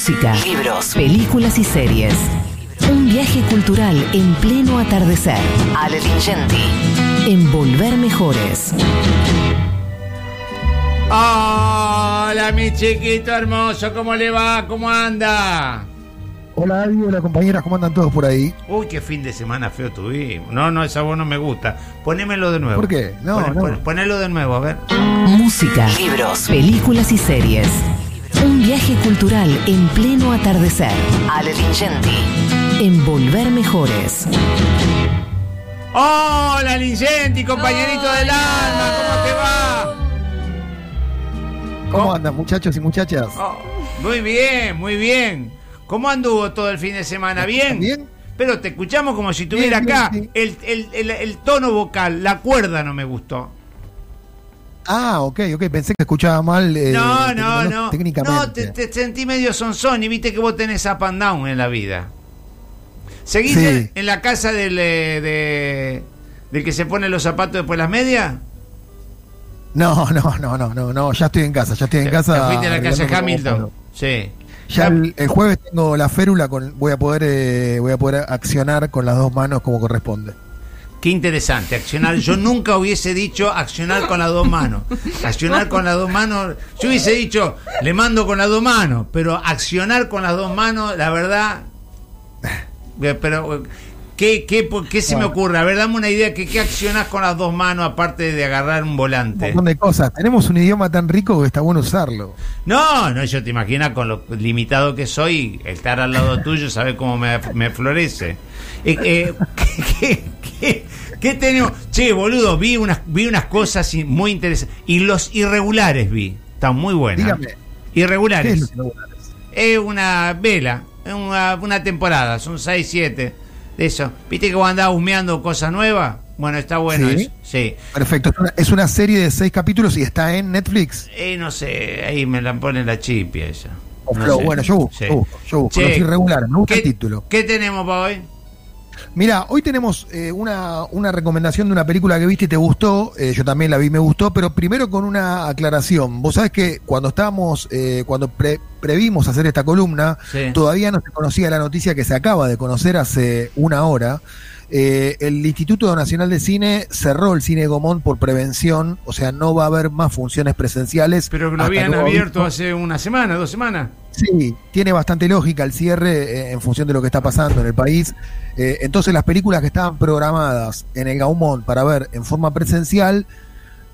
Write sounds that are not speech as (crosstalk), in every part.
Música, libros, películas y series. Un viaje cultural en pleno atardecer. Ale Lingenti. En Volver Mejores. Hola, mi chiquito hermoso, ¿cómo le va? ¿Cómo anda? Hola, Adi, hola compañeras, ¿cómo andan todos por ahí? Uy, qué fin de semana feo tuvimos. No, no, esa voz no me gusta. Ponémelo de nuevo. ¿Por qué? No, Poné- no. Ponelo de nuevo, a ver. Música, libros, películas y series. Un viaje cultural en pleno atardecer. Ale Lingenti. En Volver Mejores. Hola, Lincenti, compañerito del alma, ¿cómo te va? ¿Cómo Oh. andan muchachos y muchachas? Oh, muy bien, muy bien. ¿Cómo anduvo todo el fin de semana? ¿Bien? ¿Bien? Pero te escuchamos como si estuviera Bien, bien, acá. sí. El, el- el- el tono vocal, la cuerda no me gustó. Ah, ok, ok, pensé que escuchaba mal. eh, no, no, no. Técnicamente. No, te, te sentí medio sonzón y viste que vos tenés up and down en la vida. ¿Seguís Sí. en, en la casa del, eh, de, del que se pone los zapatos después las medias? No, no, no, no, no, no, ya estoy en casa, ya estoy en casa. te fuiste a la casa de arreglando Hamilton. Sí. Ya el, el jueves tengo la férula, con, voy a poder eh, voy a poder accionar con las dos manos como corresponde. Qué interesante, accionar. Yo nunca hubiese dicho accionar con las dos manos. Accionar con las dos manos. Yo hubiese dicho, le mando con las dos manos, pero accionar con las dos manos, la verdad. (laughs) Pero, ¿qué, qué, qué se me ocurre? A ver, dame una idea. ¿Qué, ¿Qué accionás con las dos manos aparte de agarrar un Un volante? montón de cosas. Tenemos un idioma tan rico que está bueno usarlo. No, no, yo te imaginas con lo limitado que soy, estar al lado tuyo, saber cómo me, me florece. Eh, eh, (laughs) ¿qué, qué- tenemos? Che, boludo, vi unas, vi unas cosas muy interesantes. Y los irregulares vi. Están muy buenas. Dígame, ¿qué es Irregulares. no? Es una vela, es una, una temporada, son 6, 7 de eso. ¿Viste que vos andás humeando cosas nuevas? Bueno, está bueno Sí. eso. Sí. Perfecto, es una, es una serie de seis capítulos y está en Netflix. Eh, no sé, ahí me la pone la chipia ella. O No. Bueno, yo busco, Sí. yo busco, yo busco. Che, Los irregulares, me gusta ¿qué, el título. ¿Qué tenemos para hoy? Mira, hoy tenemos eh, una, una recomendación de una película que viste y te gustó, eh, yo también la vi y me gustó, pero primero con una aclaración. Vos sabés que cuando estábamos, eh, cuando pre- previmos hacer esta columna, Sí. todavía no se conocía la noticia que se acaba de conocer hace una hora. Eh, el Instituto Nacional de Cine cerró el cine Gomón por prevención, o sea, no va a haber más funciones presenciales. Pero que lo habían abierto hace una semana, dos semanas. Sí, tiene bastante lógica el cierre eh, en función de lo que está pasando en el país. Eh, entonces las películas que estaban programadas en el Gaumont para ver en forma presencial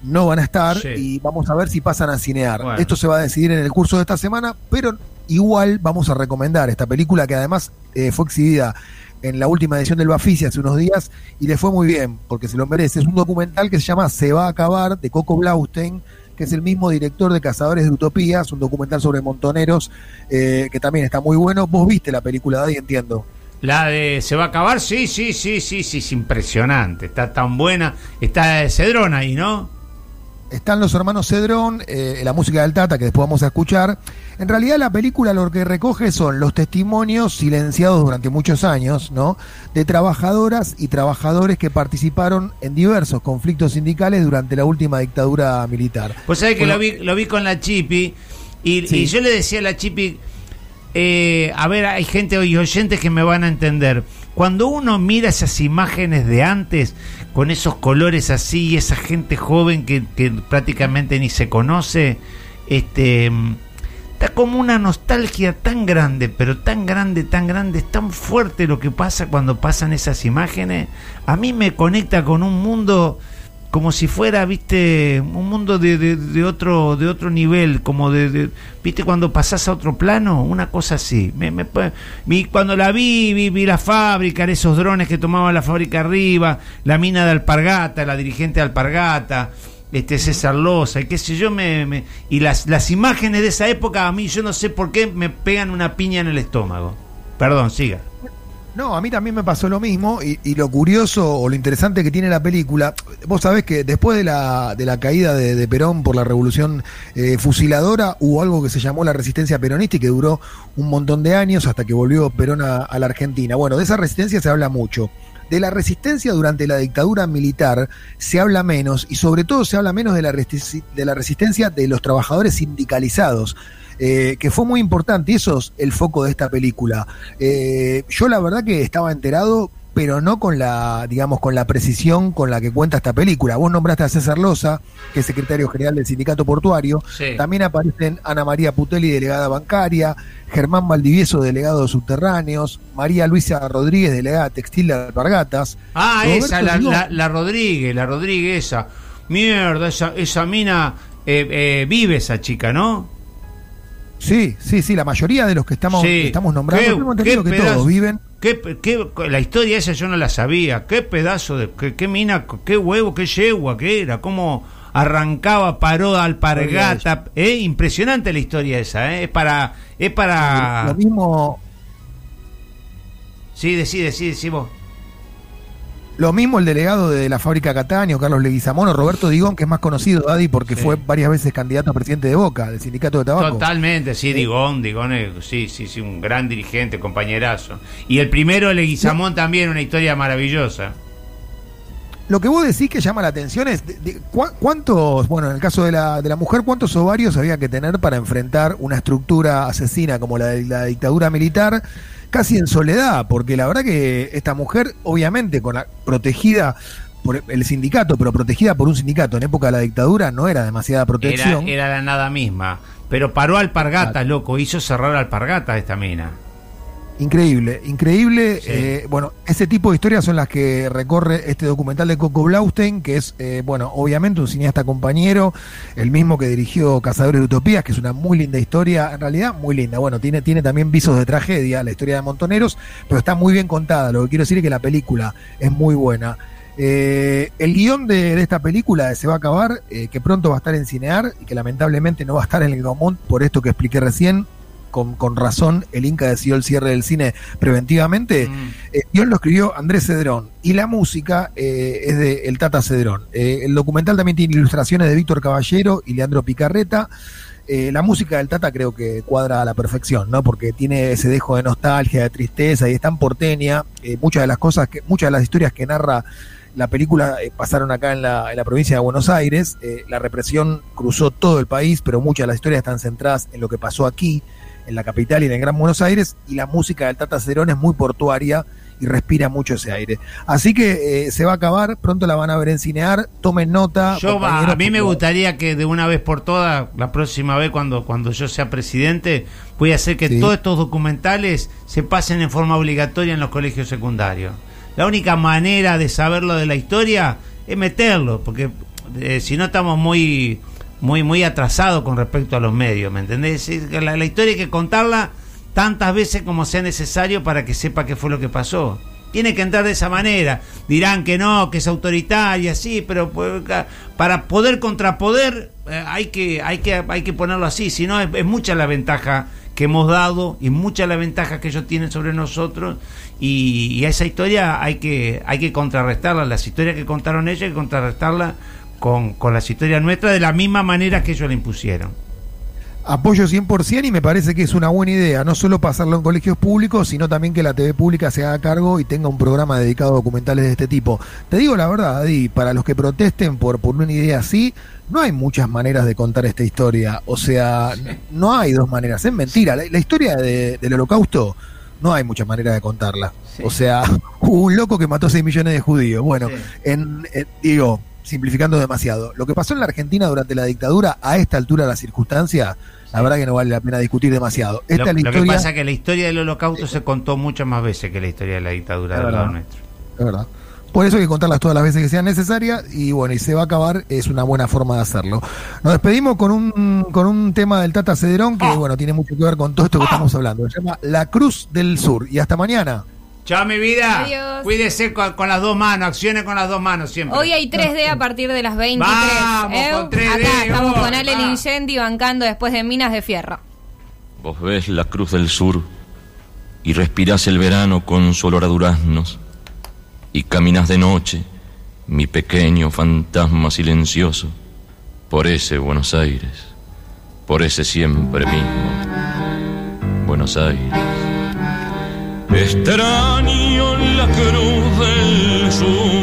no van a estar Sí. y vamos a ver si pasan a cinear. Bueno. Esto se va a decidir en el curso de esta semana, pero igual vamos a recomendar esta película que además eh, fue exhibida en la última edición del Bafisi hace unos días y le fue muy bien porque se lo merece. Es un documental que se llama Se va a acabar de Coco Blaustein que es el mismo director de Cazadores de Utopías, un documental sobre montoneros eh, que también está muy bueno. Vos viste la película, Daddy, entiendo. La de ¿Se va a acabar? Sí, sí, sí, sí, sí, es impresionante. Está tan buena. Está Cedrón ahí, ¿no? Están los hermanos Cedrón, eh, la música del Tata, que después vamos a escuchar. En realidad la película lo que recoge son los testimonios silenciados durante muchos años, ¿no? De trabajadoras y trabajadores que participaron en diversos conflictos sindicales durante la última dictadura militar. Pues sabés que lo, vi, lo vi con la Chipi y, Sí. y yo le decía a la Chipi, eh, a ver, hay gente y oyentes que me van a entender. Cuando uno mira esas imágenes de antes, con esos colores así, y esa gente joven que, prácticamente ni se conoce, este mm, está como una nostalgia tan grande, pero tan grande, tan grande, es tan fuerte lo que pasa cuando pasan esas imágenes. A mí me conecta con un mundo como si fuera, viste, un mundo de, de- de otro de otro nivel, como de, de- viste, cuando pasás a otro plano, una cosa así. Me, me vi- cuando la vi, vi, vi la fábrica, esos drones que tomaban la fábrica arriba, la mina de Alpargata, la dirigente de Alpargata, este César Loza, y qué sé yo, me, me- y las, las imágenes de esa época a mí, yo no sé por qué, me pegan una piña en el estómago. Perdón, siga. No, a mí también me pasó lo mismo y, lo curioso o lo interesante que tiene la película, vos sabés que después de la, de la caída de, Perón por la revolución eh, fusiladora hubo algo que se llamó la resistencia peronista y que duró un montón de años hasta que volvió Perón a la Argentina. Bueno, de esa resistencia se habla mucho. De la resistencia durante la dictadura militar se habla menos y sobre todo se habla menos de la, de la resistencia de los trabajadores sindicalizados. eh, que fue muy importante, y eso es el foco de esta película. Eh, yo la verdad que estaba enterado pero no con la, digamos, con la precisión con la que cuenta esta película. Vos nombraste a César Loza, que es secretario general del Sindicato Portuario. También aparecen Ana María Putelli, delegada bancaria, Germán Valdivieso, delegado de subterráneos, María Luisa Rodríguez, delegada textil de Alpargatas. Ah, esa, la, la, Rodríguez, la Rodríguez esa. Mierda, esa, esa mina eh, eh, vive esa chica, ¿no? Sí, sí, sí, la mayoría de los que estamos, estamos nombrando, ¿Qué, que todos viven. Qué, la historia esa yo no la sabía. Qué pedazo de. Qué, mina, qué huevo, qué yegua que era. Cómo arrancaba, paró alpargata. Eh, impresionante la historia esa. Eh. Es para. Es para. Lo mismo. Sí, decide, sí, sí, vos. Lo mismo el delegado de la fábrica Cataño, Carlos Leguizamón, o Roberto Digón, que es más conocido, Adi, porque fue varias veces candidato a presidente de Boca, del sindicato de tabaco. Totalmente, sí, Digón, Digón, sí, sí, sí, un gran dirigente, compañerazo. Y el primero, Leguizamón, también, una historia maravillosa. Lo que vos decís que llama la atención es cuántos, bueno, en el caso de la, de la mujer, cuántos ovarios había que tener para enfrentar una estructura asesina como la de la dictadura militar casi en soledad, porque la verdad que esta mujer, obviamente, con la, protegida por el sindicato, pero protegida por un sindicato en época de la dictadura, no era demasiada protección. Era, la nada misma. Pero paró Alpargata, loco, hizo cerrar Alpargata esta mina. Increíble, increíble. Eh, bueno, ese tipo de historias son las que recorre este documental de Coco Blaustein, que es, eh, bueno, obviamente un cineasta compañero, el mismo que dirigió Cazadores de Utopías, que es una muy linda historia, en realidad muy linda. Bueno, tiene, tiene también visos de tragedia, la historia de Montoneros, pero está muy bien contada. Lo que quiero decir es que la película es muy buena. Eh, el guion de, esta película Se va a acabar, que pronto va a estar en Cinear y que lamentablemente no va a estar en el común por esto que expliqué recién, con, razón el Inca decidió el cierre del cine preventivamente. Mm. Eh, lo escribió Andrés Cedrón y la música eh, es de el Tata Cedrón. Eh, el documental también tiene ilustraciones de Víctor Caballero y Leandro Picarreta. Eh, la música del Tata creo que cuadra a la perfección, ¿no? Porque tiene ese dejo de nostalgia, de tristeza y es tan porteña. muchas de las cosas, que, muchas de las historias que narra la película pasaron acá en la, en la, provincia de Buenos Aires. la represión cruzó todo el país, pero muchas de las historias están centradas en lo que pasó aquí en la capital y en el Gran Buenos Aires, y la música del Tata Cerón es muy portuaria y respira mucho ese aire. Así que eh, se va a acabar, pronto la van a ver en cinear, tomen nota. Yo a mí me gustaría que de una vez por todas, la próxima vez cuando, cuando yo sea presidente, voy a hacer que todos estos documentales se pasen en forma obligatoria en los colegios secundarios. La única manera de saberlo de la historia es meterlo, porque eh, si no estamos muy muy, muy atrasado con respecto a los medios, ¿me entendés? La, historia hay que contarla tantas veces como sea necesario para que sepa qué fue lo que pasó. Tiene que entrar de esa manera. Dirán que no, que es autoritaria, sí, pero pues, para poder contrapoder eh, hay, que, hay, que, hay que ponerlo así. Si no, es, mucha la ventaja que hemos dado y mucha la ventaja que ellos tienen sobre nosotros. Y, y, esa historia hay que, hay que contrarrestarla. Las historias que contaron ellos hay que contrarrestarla con, con las historias nuestras de la misma manera que ellos la impusieron. Apoyo 100% y me parece que es una buena idea, no solo pasarlo en colegios públicos, sino también que la TV pública se haga cargo y tenga un programa dedicado a documentales de este tipo. Te digo la verdad, Adi, para los que protesten por, por una idea así, no hay muchas maneras de contar esta historia. O sea, no hay dos maneras, es mentira. La, historia del holocausto no hay muchas maneras de contarla. O sea, (laughs) un loco que mató 6 millones de judíos. Bueno, en, digo, simplificando demasiado. Lo que pasó en la Argentina durante la dictadura, a esta altura de la circunstancia, la verdad que no vale la pena discutir demasiado. Esta lo, que pasa es que la historia del holocausto se contó muchas más veces que la historia de la dictadura del lado nuestro. Es verdad. Por eso hay que contarlas todas las veces que sean necesarias y bueno, y se va a acabar, es una buena forma de hacerlo. Nos despedimos con un, con un tema del Tata Cederón que ah. bueno, tiene mucho que ver con todo esto que ah. estamos hablando. Se llama La Cruz del Sur. Y hasta mañana. Chao, mi vida. Adiós. Cuídese con, las dos manos, accione con las dos manos siempre. Hoy hay 3D a partir de las 23. Vamos, con 3D. Acá estamos con Ale bancando después de Minas de Fierro. Vos ves la cruz del sur y respirás el verano con su olor a duraznos y caminas de noche, mi pequeño fantasma silencioso, por ese Buenos Aires, por ese siempre mismo Buenos Aires. Extraño la cruz del sur